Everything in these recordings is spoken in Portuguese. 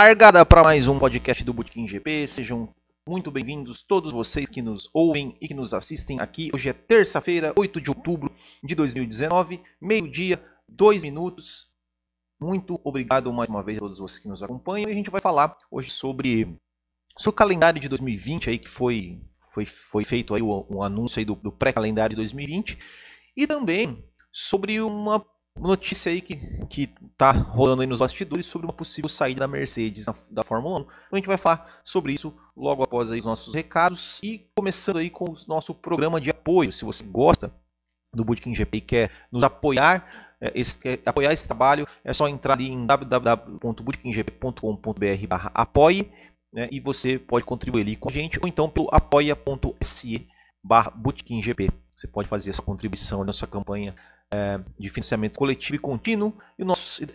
Largada para mais um podcast do Bootkin GP. Sejam muito bem-vindos todos vocês que nos ouvem e que nos assistem aqui. Hoje é terça-feira, 8 de outubro de 2019, meio-dia, 2 minutos. Muito obrigado mais uma vez a todos vocês que nos acompanham. E a gente vai falar hoje sobre, sobre o calendário de 2020 aí que foi, foi, foi feito aí o, um anúncio aí do, do pré-calendário de 2020 e também sobre uma notícia aí que, que tá rolando aí nos bastidores sobre uma possível saída da Mercedes da, da Fórmula 1. Então a gente vai falar sobre isso logo após aí os nossos recados e começando aí com o nosso programa de apoio. Se você gosta do Bootkin GP e quer nos apoiar, é, esse, quer apoiar esse trabalho, é só entrar ali em www.bootkingp.com.br apoie né, e você pode contribuir ali com a gente ou então pelo apoia.se barra Você pode fazer essa contribuição na sua campanha é, de financiamento coletivo e contínuo. E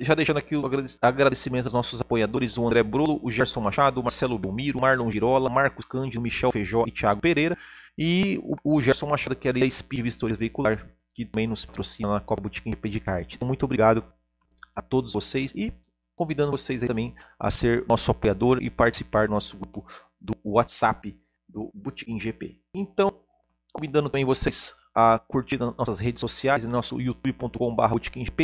já deixando aqui o agradecimento aos nossos apoiadores, o André Brolo, o Gerson Machado, o Marcelo Belmiro, o Marlon Girola, Marcos Cândido, Michel Feijó e Thiago Pereira. E o, o Gerson Machado, que é da Speed Vistorias Veicular, que também nos patrocina na Copa Boutique de Pedicart. Então, muito obrigado a todos vocês e convidando vocês também a ser nosso apoiador e participar do nosso grupo do WhatsApp do Boutique GP. Então, convidando também vocês a curtir nossas redes sociais, nosso youtube.com.br,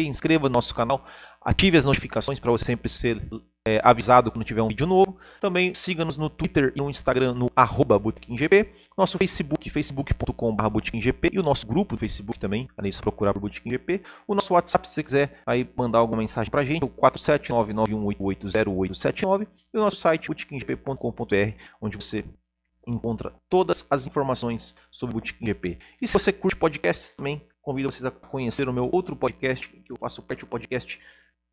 inscreva no nosso canal, ative as notificações para você sempre ser é, avisado quando tiver um vídeo novo. Também siga-nos no Twitter e no Instagram no arroba nosso Facebook, facebook.com.br e o nosso grupo do Facebook também, além de procurar por GP. O nosso WhatsApp, se você quiser aí mandar alguma mensagem para a gente, é o 47991880879 e o nosso site bootkinggp.com.br, onde você encontra todas as informações sobre o Boutique GP. E se você curte podcasts também, convido vocês a conhecer o meu outro podcast, que eu faço parte do podcast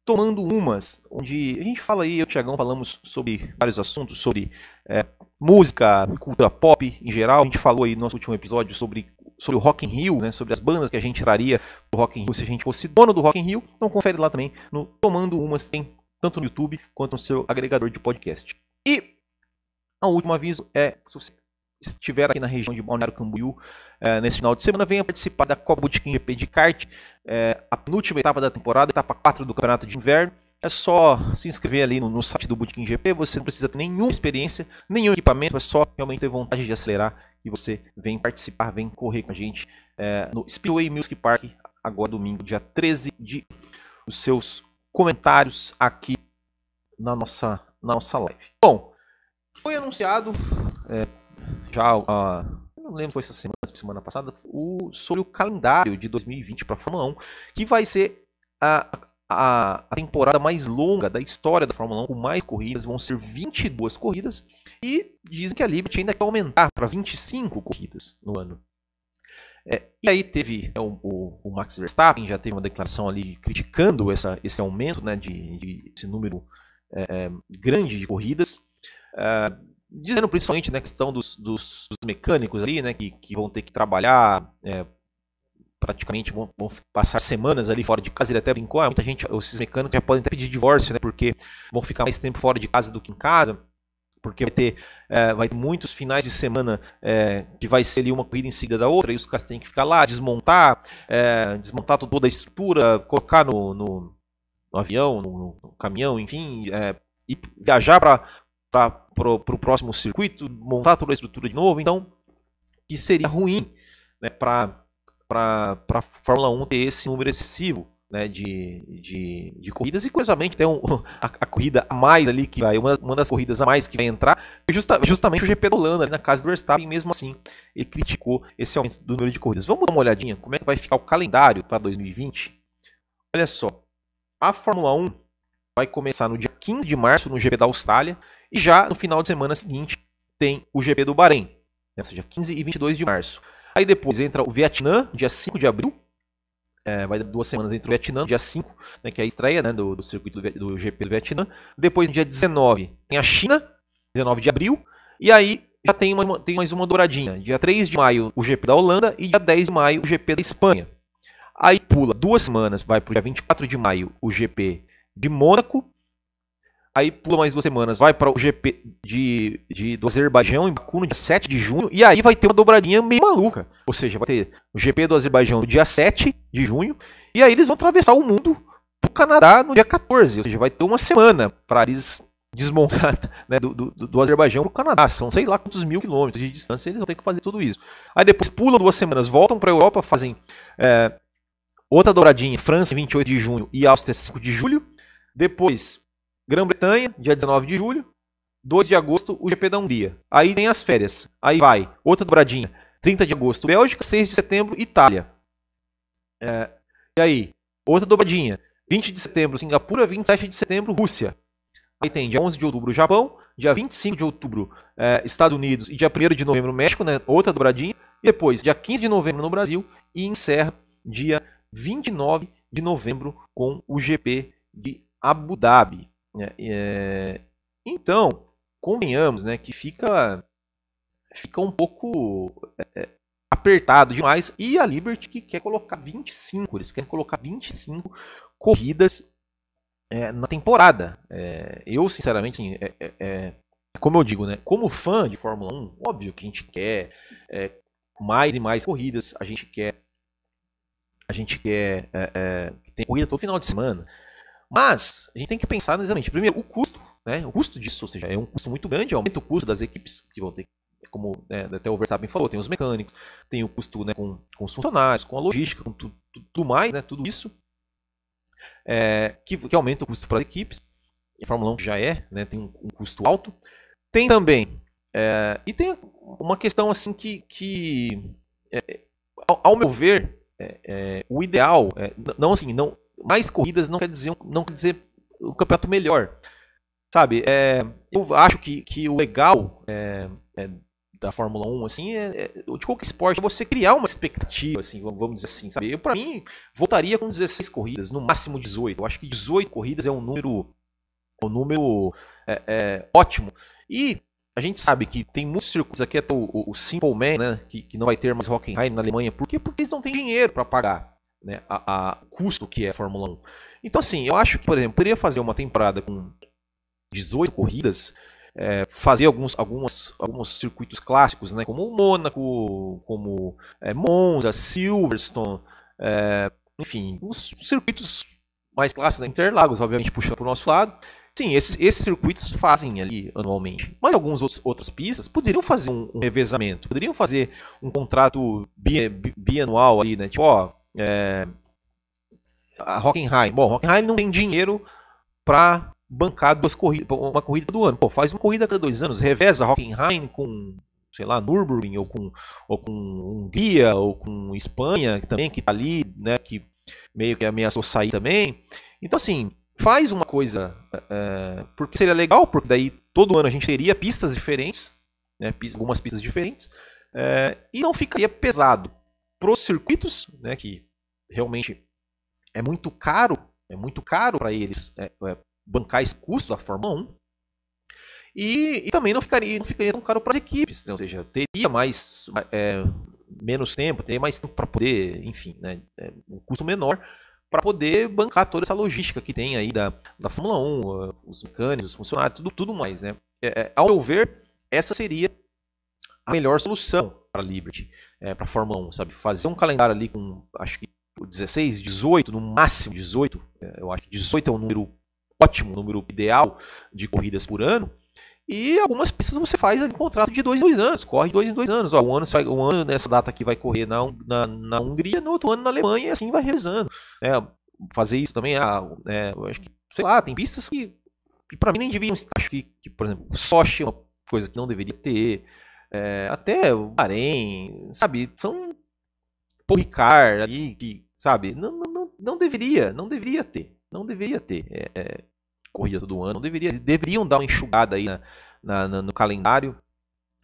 Tomando Umas, onde a gente fala aí, eu e o Tiagão falamos sobre vários assuntos, sobre é, música, cultura pop em geral. A gente falou aí no nosso último episódio sobre, sobre o Rock in Rio, né, sobre as bandas que a gente traria do Rock in Rio se a gente fosse dono do Rock in Rio. Então confere lá também no Tomando Umas, tem tanto no YouTube quanto no seu agregador de podcast. E o último aviso é, se você estiver aqui na região de Balneário Camboriú é, nesse final de semana, venha participar da Copa Botequim GP de kart, é, a penúltima etapa da temporada, etapa 4 do Campeonato de Inverno. É só se inscrever ali no, no site do Bootkin GP, você não precisa ter nenhuma experiência, nenhum equipamento, é só realmente ter vontade de acelerar e você vem participar, vem correr com a gente é, no Speedway Music Park, agora domingo, dia 13 de os seus comentários aqui na nossa, na nossa live. Bom, foi anunciado é, já, uh, não lembro se foi essa semana, semana passada, o, sobre o calendário de 2020 para a Fórmula 1, que vai ser a, a, a, temporada mais longa da história da Fórmula 1, com mais corridas, vão ser 22 corridas, e dizem que a Liberty ainda quer aumentar para 25 corridas no ano. É, e aí teve é, o, o, Max Verstappen, já teve uma declaração ali criticando essa, esse aumento, né, de, de esse número é, é grande de corridas. Uh, dizendo principalmente na né, questão dos, dos, dos, mecânicos ali, né, que, que vão ter que trabalhar é, praticamente vão, vão, passar semanas ali fora de casa. Ele até brincou, ah, muita gente, esses mecânicos já podem até pedir divórcio, né, porque vão ficar mais tempo fora de casa do que em casa. Porque vai ter, é, vai ter muitos finais de semana é, que vai ser ali uma corrida em seguida da outra, e os caras têm que ficar lá, desmontar, é, desmontar toda a estrutura, colocar no, no, no avião, no, no, caminhão, enfim, é, e viajar para para o próximo circuito, montar toda a estrutura de novo. Então, que seria ruim né, para a Fórmula 1 ter esse número excessivo né, de, de, de, corridas. E, curiosamente, tem um, a, a, corrida a mais ali que vai, uma, uma das corridas a mais que vai entrar, é justa, justamente o GP da Holanda, na casa do Verstappen, mesmo assim, ele criticou esse aumento do número de corridas. Vamos dar uma olhadinha como é que vai ficar o calendário para 2020? Olha só, a Fórmula 1 vai começar no dia 15 de março no GP da Austrália e já no final de semana seguinte tem o GP do Bahrein, né, ou seja, 15 e 22 de março. Aí depois entra o Vietnã, dia 5 de abril. É, vai duas semanas entre o Vietnã, dia 5, né, que é a estreia né, do, do circuito do, do, GP do Vietnã. Depois, dia 19, tem a China, 19 de abril. E aí já tem, uma, tem mais uma douradinha. Dia 3 de maio, o GP da Holanda. E dia 10 de maio, o GP da Espanha. Aí pula duas semanas, vai para o dia 24 de maio, o GP de Mônaco. Aí pula mais duas semanas, vai para o GP de, de, do Azerbaijão em Baku no dia 7 de junho. E aí vai ter uma dobradinha meio maluca. Ou seja, vai ter o GP do Azerbaijão no dia 7 de junho. E aí eles vão atravessar o mundo pro Canadá no dia 14. Ou seja, vai ter uma semana para eles desmontar né, do, do, do Azerbaijão para o Canadá. São sei lá quantos mil quilômetros de distância, eles vão ter que fazer tudo isso. Aí depois pulam duas semanas, voltam para a Europa, fazem é, outra dobradinha, França 28 de junho e Áustria 5 de julho. Depois, Grã-Bretanha, dia 19 de julho. 2 de agosto, o GP da Hungria. Aí tem as férias. Aí vai, outra dobradinha. 30 de agosto, Bélgica. 6 de setembro, Itália. É, e aí, outra dobradinha. 20 de setembro, Singapura. 27 de setembro, Rússia. Aí tem dia 11 de outubro, Japão. Dia 25 de outubro, é, Estados Unidos. E dia 1 de novembro, México, né? Outra dobradinha. E depois, dia 15 de novembro no Brasil. E encerra dia 29 de novembro com o GP de Abu Dhabi. É, é, então, convenhamos, né, que fica fica um pouco é, é apertado demais e a Liberty que quer colocar 25, eles querem colocar 25 corridas é, na temporada. É, eu, sinceramente, assim, é, é, é, como eu digo, né, como fã de Fórmula 1, óbvio que a gente quer mais e mais corridas, a gente quer a gente quer que tenha corrida todo final de semana, mas a gente tem que pensar exatamente, primeiro, o custo, né? O custo disso, ou seja, é um custo muito grande, aumenta o custo das equipes que vão ter, como né, até o Verstappen falou, tem os mecânicos, tem o custo né, com, com os funcionários, com a logística, com tudo, tudo mais, né? Tudo isso é, que, que, aumenta o custo para as equipes. A Fórmula 1 já é, né? Tem um, um custo alto. Tem também é, e tem uma questão assim que, que é, ao, ao, meu ver, é, é, o ideal, é, não assim, não mais corridas não quer dizer, não quer dizer o campeonato melhor. Sabe, é, eu acho que, que o legal é, é, da Fórmula 1, assim, é, é, de qualquer esporte, é você criar uma expectativa, assim, vamos dizer assim, sabe? Eu, para mim, voltaria com 16 corridas, no máximo 18. Eu acho que 18 corridas é um número, um número é, é, ótimo. E a gente sabe que tem muitos circuitos aqui, até o, o Simple Man, né, que, que não vai ter mais Hockenheim na Alemanha. Por quê? Porque eles não têm dinheiro para pagar né, a, a, custo que é a Fórmula 1. Então, assim, eu acho que, por exemplo, poderia fazer uma temporada com 18 corridas, é, fazer alguns, alguns, alguns circuitos clássicos, né, como o Mônaco, como é, Monza, Silverstone, é, enfim, os circuitos mais clássicos, né, Interlagos, obviamente, puxando para o nosso lado. Sim, esses, esses circuitos fazem ali anualmente. Mas algumas outras pistas poderiam fazer um, um revezamento, poderiam fazer um contrato bi, bianual ali, né? Tipo, ó, é, a Hockenheim. Bom, Hockenheim não tem dinheiro para bancar duas corridas, uma corrida do ano. Pô, faz uma corrida a cada dois anos, reveza Hockenheim com, sei lá, Nürburgring ou com, ou com Hungria ou com Espanha que também que tá ali, né, que meio que ameaçou sair também. Então assim, faz uma coisa é, porque seria legal, porque daí todo ano a gente teria pistas diferentes, né, algumas pistas diferentes, é, e não ficaria pesado para os circuitos, né, que realmente é muito caro, é muito caro para eles é, é, bancar esse custo da Fórmula 1. E, e, também não ficaria, não ficaria tão caro para as equipes, né? ou seja, teria mais é, menos tempo, teria mais tempo para poder, enfim, né, é, um custo menor para poder bancar toda essa logística que tem aí da, da Fórmula 1, os mecânicos, os funcionários, tudo, tudo mais, né? É, é, ao meu ver, essa seria a melhor solução para a Liberty, é, para a Fórmula 1, sabe? Fazer um calendário ali com, acho que 16, 18, no máximo 18, é, eu acho que 18 é um número ótimo, um número ideal de corridas por ano. E algumas pistas você faz um contrato de dois em dois anos, corre dois em dois anos. Ó, um, ano, um ano nessa data aqui vai correr na, na, na Hungria, no outro ano na Alemanha, e assim vai revisando. É, fazer isso também, ah, é, acho que, sei lá, tem pistas que, que para mim nem deviam estar. Acho que, que, por exemplo, Sochi é uma coisa que não deveria ter. É, até o Bahrein, sabe? São Paul Ricard ali, que, sabe? Não, não, não deveria, não deveria ter. Não deveria ter é, é, corrida todo ano. Não deveria, deveriam dar uma enxugada aí na, na, na, no calendário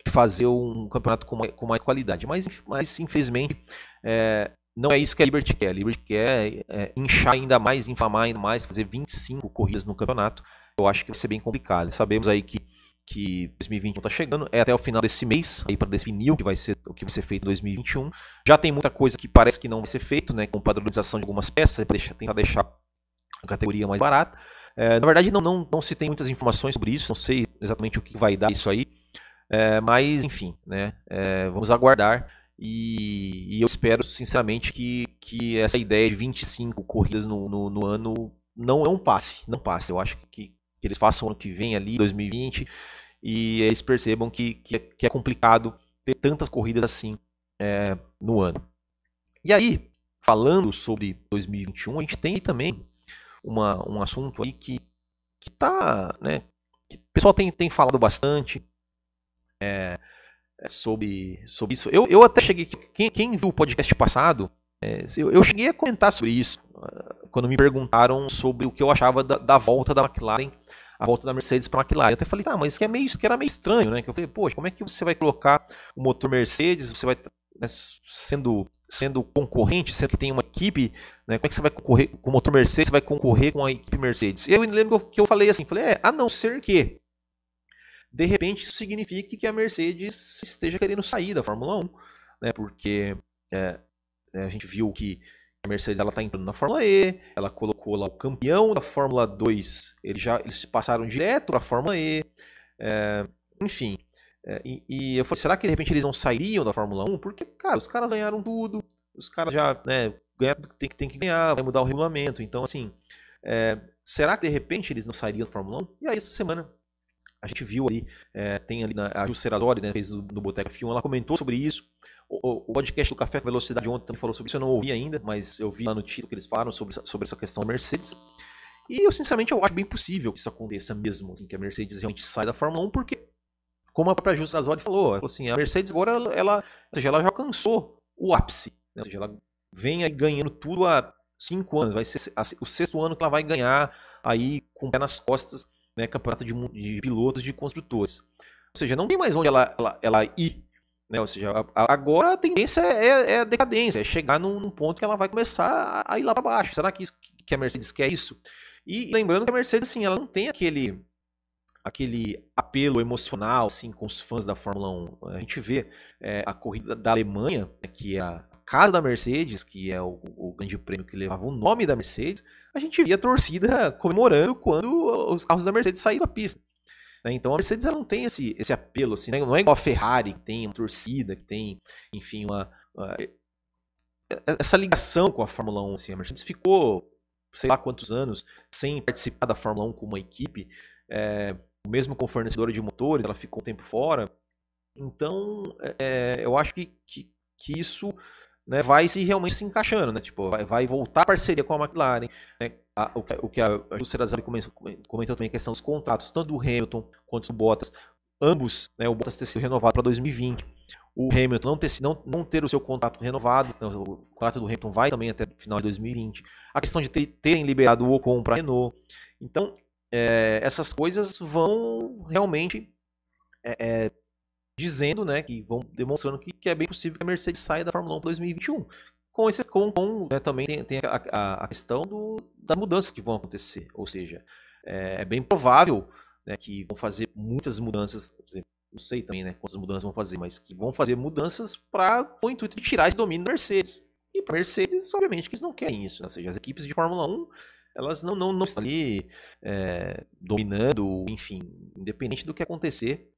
fazer um campeonato com, mais, com mais qualidade. Mas, mas infelizmente, é, não é isso que a Liberty quer. A Liberty quer é, inchar ainda mais, inflamar ainda mais, fazer 25 corridas no campeonato. Eu acho que vai ser bem complicado. Sabemos aí que que 2021 está chegando, é até o final desse mês, aí para definir o que vai ser o que vai ser feito em 2021. Já tem muita coisa que parece que não vai ser feito, né, com padronização de algumas peças, para tentar deixar a categoria mais barata. É, na verdade, não, não, não se tem muitas informações sobre isso, não sei exatamente o que vai dar isso aí, é, mas enfim, né, é, vamos aguardar. E, e, eu espero, sinceramente, que, que essa ideia de 25 corridas no, no, no ano não é um passe, não passe. Eu acho que que eles façam ano que vem ali, 2020, e eles percebam que, que, é, que é complicado ter tantas corridas assim é, no ano. E aí, falando sobre 2021, a gente tem também uma, um assunto aí que, que tá, né, que o pessoal tem, tem falado bastante é, é sobre, sobre isso. Eu, eu até cheguei, quem, quem viu o podcast passado, é, eu, eu, cheguei a comentar sobre isso, ah, quando me perguntaram sobre o que eu achava da, da volta da McLaren a volta da Mercedes para a McLaren. Eu até falei, tá, mas isso, é meio, isso era meio estranho, né? Que eu falei, poxa, como é que você vai colocar o motor Mercedes, você vai né, sendo sendo concorrente, sendo que tem uma equipe, né, como é que você vai concorrer com o motor Mercedes, você vai concorrer com a equipe Mercedes? Eu lembro que eu falei assim, falei, é, a não ser que de repente isso signifique que a Mercedes esteja querendo sair da Fórmula 1, né, porque é, a gente viu que a Mercedes ela está entrando na Fórmula E, ela colocou lá o campeão da Fórmula 2, eles já eles passaram direto para a Fórmula E, é, enfim. É, e, e, eu falei, será que de repente eles não sairiam da Fórmula 1? Porque, cara, os caras ganharam tudo, os caras já né, ganharam tudo que tem, tem que ganhar, vai mudar o regulamento. Então, assim, é, será que de repente eles não sairiam da Fórmula 1? E aí, essa semana, a gente viu ali, é, tem ali na, a Ju Serazoli, né, fez do, do Boteca F1, ela comentou sobre isso. O, podcast do Café com Velocidade ontem falou sobre isso, eu não ouvi ainda, mas eu vi lá no título que eles falaram sobre, sobre essa questão da Mercedes. E eu, sinceramente, eu acho bem possível que isso aconteça mesmo, assim, que a Mercedes realmente saia da Fórmula 1, porque, como a própria Justa Azoli falou, falou assim, a Mercedes agora, ela, ou seja, ela já alcançou o ápice, né? ou seja, ela vem aí ganhando tudo há cinco anos, vai ser o sexto ano que ela vai ganhar aí com o pé nas costas, né, campeonato de, de pilotos de construtores. Ou seja, não tem mais onde ela, ela, ela ir né? Ou seja, agora a tendência é, é a decadência, é chegar num, ponto que ela vai começar a ir lá para baixo. Será que, isso, que a Mercedes quer isso? E lembrando que a Mercedes, assim, ela não tem aquele aquele apelo emocional assim com os fãs da Fórmula 1. A gente vê é, a corrida da Alemanha, né, que é a casa da Mercedes, que é o, o, grande prêmio que levava o nome da Mercedes, a gente via a torcida comemorando quando os carros da Mercedes saíram da pista. Né? Então a Mercedes ela não tem esse, esse apelo, assim, né? não é igual a Ferrari, que tem uma torcida, que tem, enfim, uma, uma essa ligação com a Fórmula 1. Assim. A Mercedes ficou, sei lá quantos anos, sem participar da Fórmula 1 com uma equipe, é, mesmo com fornecedora de motores, ela ficou um tempo fora. Então, é, eu acho que, que, que isso né, vai se realmente se encaixando, né? Tipo, vai, vai voltar a parceria com a McLaren, né? A, o, que, o que a Juscerazari comentou, comentou também a questão dos contratos, tanto do Hamilton quanto do Bottas, ambos, né, o Bottas ter sido renovado para 2020, o Hamilton não ter, não, não ter o seu contrato renovado, né, o contrato do Hamilton vai também até o final de 2020, a questão de ter, terem liberado o Ocon para a Renault, então é, essas coisas vão realmente é, é, dizendo, né, que vão demonstrando que, que, é bem possível que a Mercedes saia da Fórmula 1 2021. Com esse, com, com né, também tem, tem a, a, a, questão do, das mudanças que vão acontecer, ou seja, é, é bem provável né, que vão fazer muitas mudanças, não sei também, né, quantas mudanças vão fazer, mas que vão fazer mudanças para o intuito de tirar esse domínio da Mercedes. E para a Mercedes, obviamente, que eles não querem isso, né? ou seja, as equipes de Fórmula 1 elas não, não, não estão ali é, dominando, enfim, independente do que acontecer,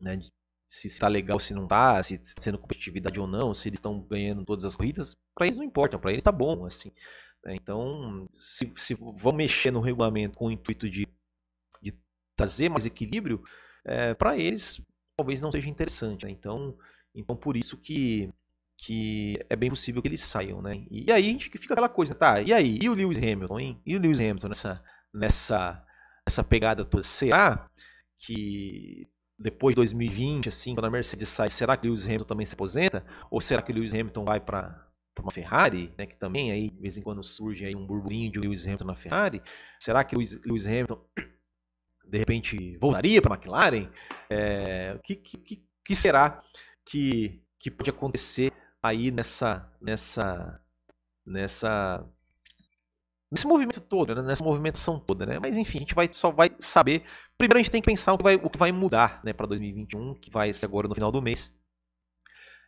né, se está legal, se não está, se está sendo competitividade ou não, se eles estão ganhando todas as corridas, para eles não importa, para eles está bom, assim. Né? Então, se, se vão mexer no regulamento com o intuito de, de trazer mais equilíbrio, é, para eles talvez não seja interessante. Né? Então, então, por isso que, que é bem possível que eles saiam, né? E, e aí a gente fica aquela coisa, tá? E aí? E o Lewis Hamilton, hein? E o Lewis Hamilton nessa, nessa, nessa pegada toda? Será que depois de 2020, assim, quando a Mercedes sai, será que o Lewis Hamilton também se aposenta? Ou será que Lewis Hamilton vai para uma Ferrari, né, que também aí de vez em quando surge aí um burburinho de Lewis Hamilton na Ferrari? Será que Lewis, Lewis Hamilton de repente voltaria para a McLaren? É, o que, que, que será que, que pode acontecer aí nessa nessa nessa nesse movimento todo, né? nessa movimentação toda, né? Mas enfim, a gente vai, só vai saber. Primeiro a gente tem que pensar o que vai, o que vai mudar né, para 2021, que vai ser agora no final do mês.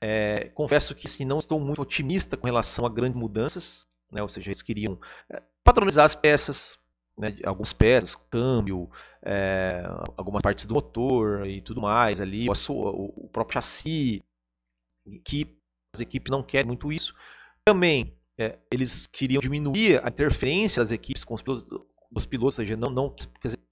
É, confesso que assim, não estou muito otimista com relação a grandes mudanças, né? ou seja, eles queriam é, padronizar as peças, né, algumas peças, câmbio, é, algumas partes do motor e tudo mais ali, o, o próprio chassi, que as equipes não querem muito isso. Também é, eles queriam diminuir a interferência das equipes com os pilotos, os pilotos ou seja, não, não,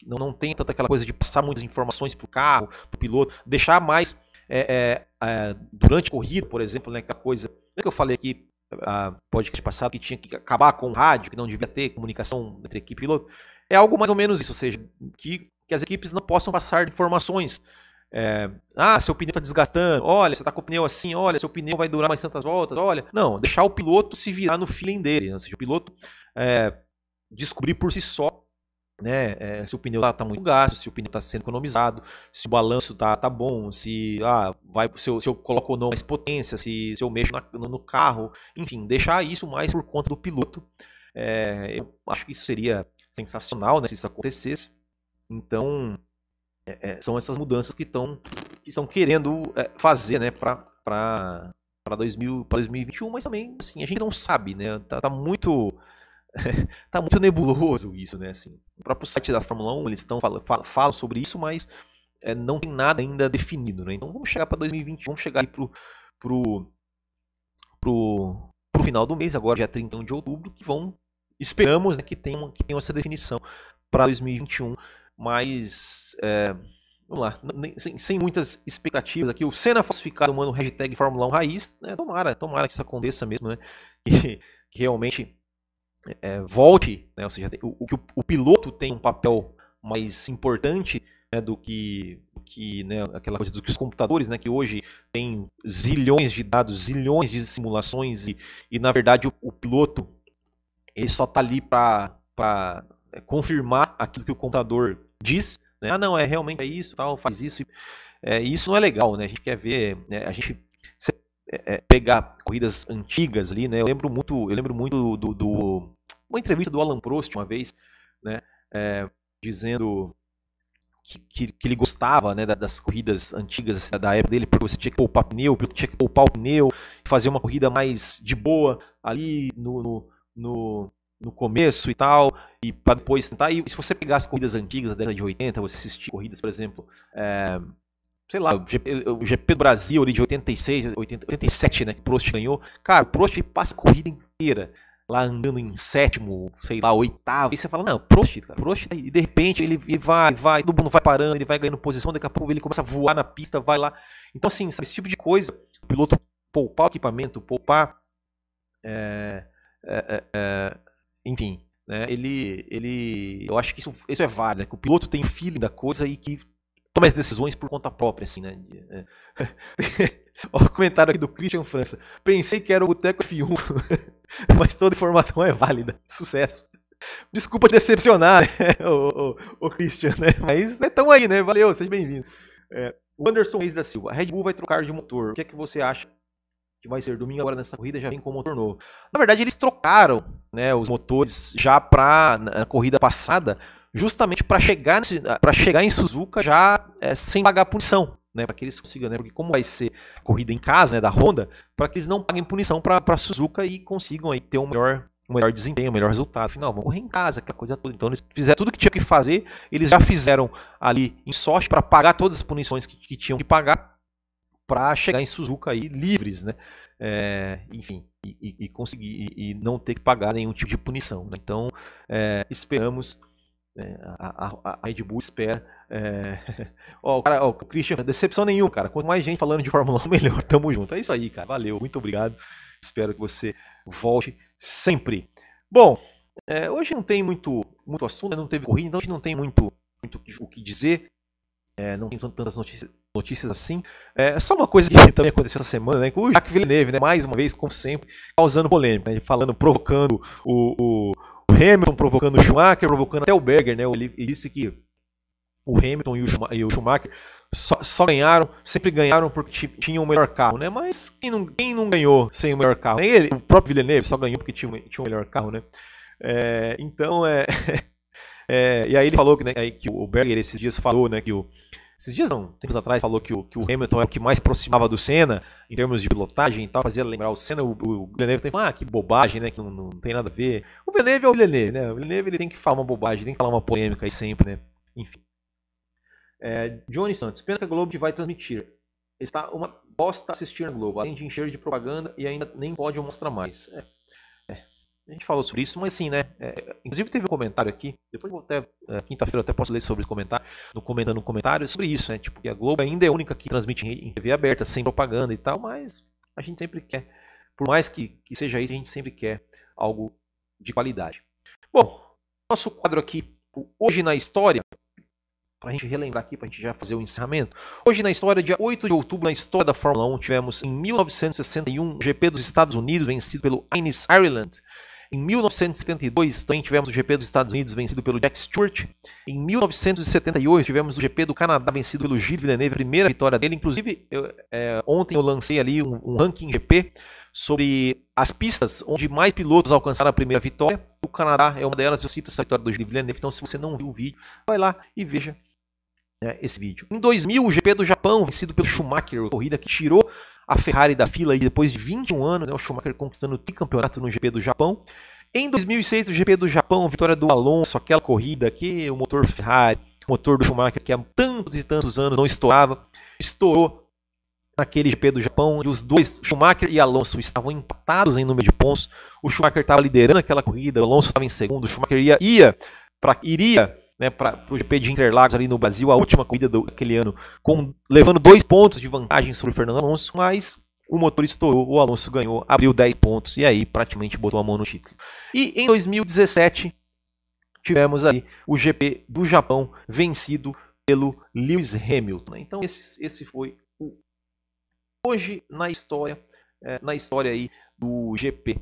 não, não tem tanta aquela coisa de passar muitas informações para o carro, para o piloto, deixar mais é, é, é, durante a corrida, por exemplo, né, aquela coisa que eu falei aqui, a podcast passado, que tinha que acabar com o rádio, que não devia ter comunicação entre equipe e piloto, é algo mais ou menos isso, ou seja, que, que as equipes não possam passar informações é, ah, seu pneu está desgastando. Olha, você está com o pneu assim. Olha, seu pneu vai durar mais tantas voltas. Olha, não, deixar o piloto se virar no feeling dele. Né? Ou seja, o piloto é, descobrir por si só né, é, se o pneu está tá muito gasto, se o pneu está sendo economizado, se o balanço está tá bom, se ah, vai se eu, se eu coloco ou não mais potência, se, se eu mexo na, no carro, enfim, deixar isso mais por conta do piloto. É, eu acho que isso seria sensacional né, se isso acontecesse. Então, é, é, são essas mudanças que estão que querendo é, fazer, né, para para 2021, mas também assim a gente não sabe, né? Tá, tá muito tá muito nebuloso isso, né? Assim, o próprio site da Fórmula 1 eles estão falam, falam sobre isso, mas é, não tem nada ainda definido, né? Então vamos chegar para 2021, vamos chegar aí pro pro pro pro final do mês, agora dia 31 de outubro, que vão esperamos né, que tenham que tenham essa definição para 2021 mas é, vamos lá, sem, sem, muitas expectativas aqui. O Senna falsificado, mano, hashtag Fórmula 1 raiz, né? Tomara, tomara que isso aconteça mesmo, né? Que, que realmente é, volte, né? Ou seja, o, o, o piloto tem um papel mais importante né, do que, que né, aquela coisa do que os computadores, né, que hoje tem zilhões de dados, zilhões de simulações e, e na verdade o, o piloto ele só está ali para é, confirmar aquilo que o computador diz, né? ah não, é realmente é isso, tal, faz isso. É, isso não é legal, né? A gente quer ver, né? a gente é, é, pegar corridas antigas ali, né? Eu lembro muito, eu lembro muito do, do uma entrevista do Alan Prost uma vez, né? É, dizendo que, que, que, ele gostava né, das corridas antigas assim, da época dele, porque você tinha que poupar pneu, o piloto tinha que poupar o pneu, fazer uma corrida mais de boa ali no, no, no no começo e tal, e para depois tentar. E se você pegar as corridas antigas da década de 80, você assistir corridas, por exemplo, é, sei lá, o GP, o GP, do Brasil ali de 86, 80, 87, né, que o Prost ganhou. Cara, o Prost passa a corrida inteira lá andando em sétimo, sei lá, oitavo. E você fala, não, Prost, cara, Prost. E de repente ele vai, vai, todo mundo vai parando, ele vai ganhando posição, daqui a pouco ele começa a voar na pista, vai lá. Então, assim, sabe, esse tipo de coisa, o piloto poupar o equipamento, poupar. É, é, é, enfim, né, ele, ele, eu acho que isso, isso é válido, né, que o piloto tem feeling da coisa e que toma as decisões por conta própria, assim, né. É. Olha o comentário aqui do Christian França. Pensei que era o Boteco F1, mas toda informação é válida. Sucesso. Desculpa te decepcionar, né, o, o, o Christian, né? Mas estão né, aí, né? Valeu, seja bem-vindo. É, o Anderson Reis da Silva. A Red Bull vai trocar de motor. O que é que você acha que vai ser domingo agora nessa corrida, já vem com motor novo. Na verdade, eles trocaram né, os motores já para na corrida passada, justamente para chegar, para chegar em Suzuka já é, sem pagar punição. Né, para que eles consigam, né, porque como vai ser corrida em casa né, da Honda, para que eles não paguem punição para Suzuka e consigam aí ter um melhor um melhor desempenho, um melhor resultado. Afinal, vamos correr em casa, aquela coisa toda. Então, eles fizeram tudo que tinha que fazer, eles já fizeram ali em sorte para pagar todas as punições que, que tinham que pagar para chegar em Suzuka aí livres, né? É, enfim, e, e, conseguir e não ter que pagar nenhum tipo de punição. Né? Então, é, esperamos. É, a, a, a, Red Bull espera. É... ó, o, cara, ó, o Christian, decepção nenhuma, cara. Quanto mais gente falando de Fórmula 1, melhor. Tamo junto. É isso aí, cara. Valeu, muito obrigado. Espero que você volte sempre. Bom, é, hoje não tem muito, muito assunto, né? não teve corrida, então a gente não tem muito, muito o que dizer. É, não tem tantas notícias, notícias assim. É só uma coisa que também aconteceu essa semana, né? Com o Jacques Villeneuve, né? Mais uma vez, como sempre, causando polêmica, né? falando, provocando o, o, o, Hamilton, provocando o Schumacher, provocando até o Berger, né? Ele, ele disse que o Hamilton e o Schumacher só, só, ganharam, sempre ganharam porque tinham o melhor carro, né? Mas quem não, quem não ganhou sem o melhor carro? Ele, o próprio Villeneuve só ganhou porque tinha, tinha o melhor carro, né? É, então, é, é, E aí ele falou que, né, que o Berger esses dias falou, né, que o esses dias não, tempos atrás, falou que o, que o Hamilton é o que mais aproximava do Senna em termos de pilotagem e tal, fazia lembrar o Senna, o, o Villeneuve tem ah, que bobagem, né, que não, não tem nada a ver. O Villeneuve é o Villeneuve, né, o Villeneuve ele tem que falar uma bobagem, tem que falar uma polêmica aí sempre, né, enfim. É, Johnny Santos, pena que a Globo que vai transmitir. Está uma bosta assistir na Globo, além de encher de propaganda e ainda nem pode mostrar mais. É. A gente falou sobre isso, mas assim, né? É, inclusive teve um comentário aqui, depois vou até, é, quinta-feira até posso ler sobre esse comentário, no comentando um comentário sobre isso, né? Tipo, que a Globo ainda é a única que transmite em TV aberta, sem propaganda e tal, mas a gente sempre quer, por mais que, que seja isso, a gente sempre quer algo de qualidade. Bom, nosso quadro aqui, hoje na história, para a gente relembrar aqui, para a gente já fazer o encerramento. Hoje na história, dia 8 de outubro, na história da Fórmula 1, tivemos em 1961 o GP dos Estados Unidos vencido pelo Ines Ireland. Em 1972, também tivemos o GP dos Estados Unidos vencido pelo Jack Stewart. Em 1978, tivemos o GP do Canadá vencido pelo Gilles Villeneuve, primeira vitória dele. Inclusive, eu, é, ontem eu lancei ali um, um, ranking GP sobre as pistas onde mais pilotos alcançaram a primeira vitória. O Canadá é uma delas, eu cito essa vitória do Gilles Villeneuve. Então, se você não viu o vídeo, vai lá e veja né, esse vídeo. Em 2000, o GP do Japão, vencido pelo Schumacher, corrida que tirou a Ferrari da fila e depois de 21 anos, né, o Schumacher conquistando o tricampeonato no GP do Japão. Em 2006, o GP do Japão, vitória do Alonso, aquela corrida que o motor Ferrari, o motor do Schumacher, que há tantos e tantos anos não estourava, estourou naquele GP do Japão, e os dois, Schumacher e Alonso, estavam empatados em número de pontos. O Schumacher estava liderando aquela corrida, o Alonso estava em segundo, o Schumacher ia, ia pra, iria né, para o GP de Interlagos ali no Brasil, a última corrida daquele ano, com, levando dois pontos de vantagem sobre o Fernando Alonso, mas o motor estourou, o Alonso ganhou, abriu 10 pontos e aí praticamente botou a mão no título. E em 2017 tivemos aí o GP do Japão vencido pelo Lewis Hamilton. Então esse, esse foi o hoje na história, é, na história aí do GP,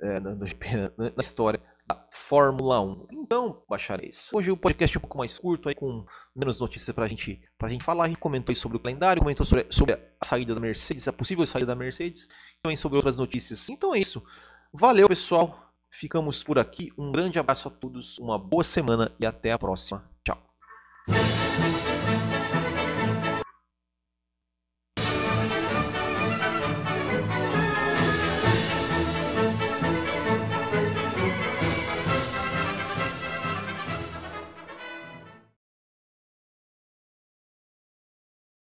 é, no GP na, na história da Fórmula 1. Então, bacharéis, hoje o podcast é um pouco mais curto, aí com menos notícias para gente, a gente falar. A gente comentou sobre o calendário, comentou sobre, sobre a saída da Mercedes, a possível saída da Mercedes, também sobre outras notícias. Então é isso. Valeu, pessoal. Ficamos por aqui. Um grande abraço a todos, uma boa semana e até a próxima. Tchau.